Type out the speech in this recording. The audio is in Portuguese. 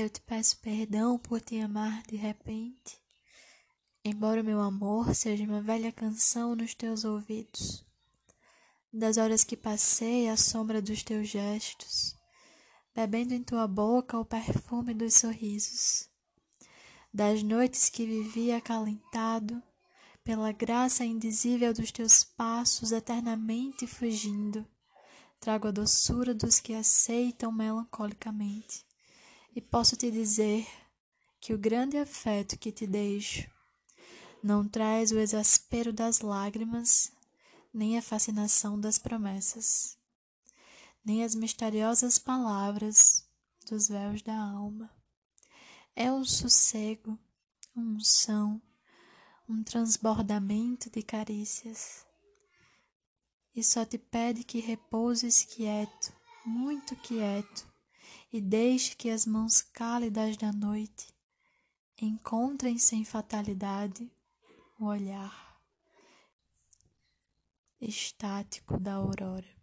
Eu te peço perdão por te amar de repente, embora o meu amor seja uma velha canção nos teus ouvidos, das horas que passei à sombra dos teus gestos, bebendo em tua boca o perfume dos sorrisos, das noites que vivi acalentado pela graça indizível dos teus passos eternamente fugindo, trago a doçura dos que aceitam melancolicamente. E posso te dizer que o grande afeto que te deixo não traz o exaspero das lágrimas, nem a fascinação das promessas, nem as misteriosas palavras dos véus da alma. É o sossego, uma unção, um transbordamento de carícias. E só te pede que repouses quieto, muito quieto, e deixe que as mãos cálidas da noite encontrem sem fatalidade o olhar estático da aurora.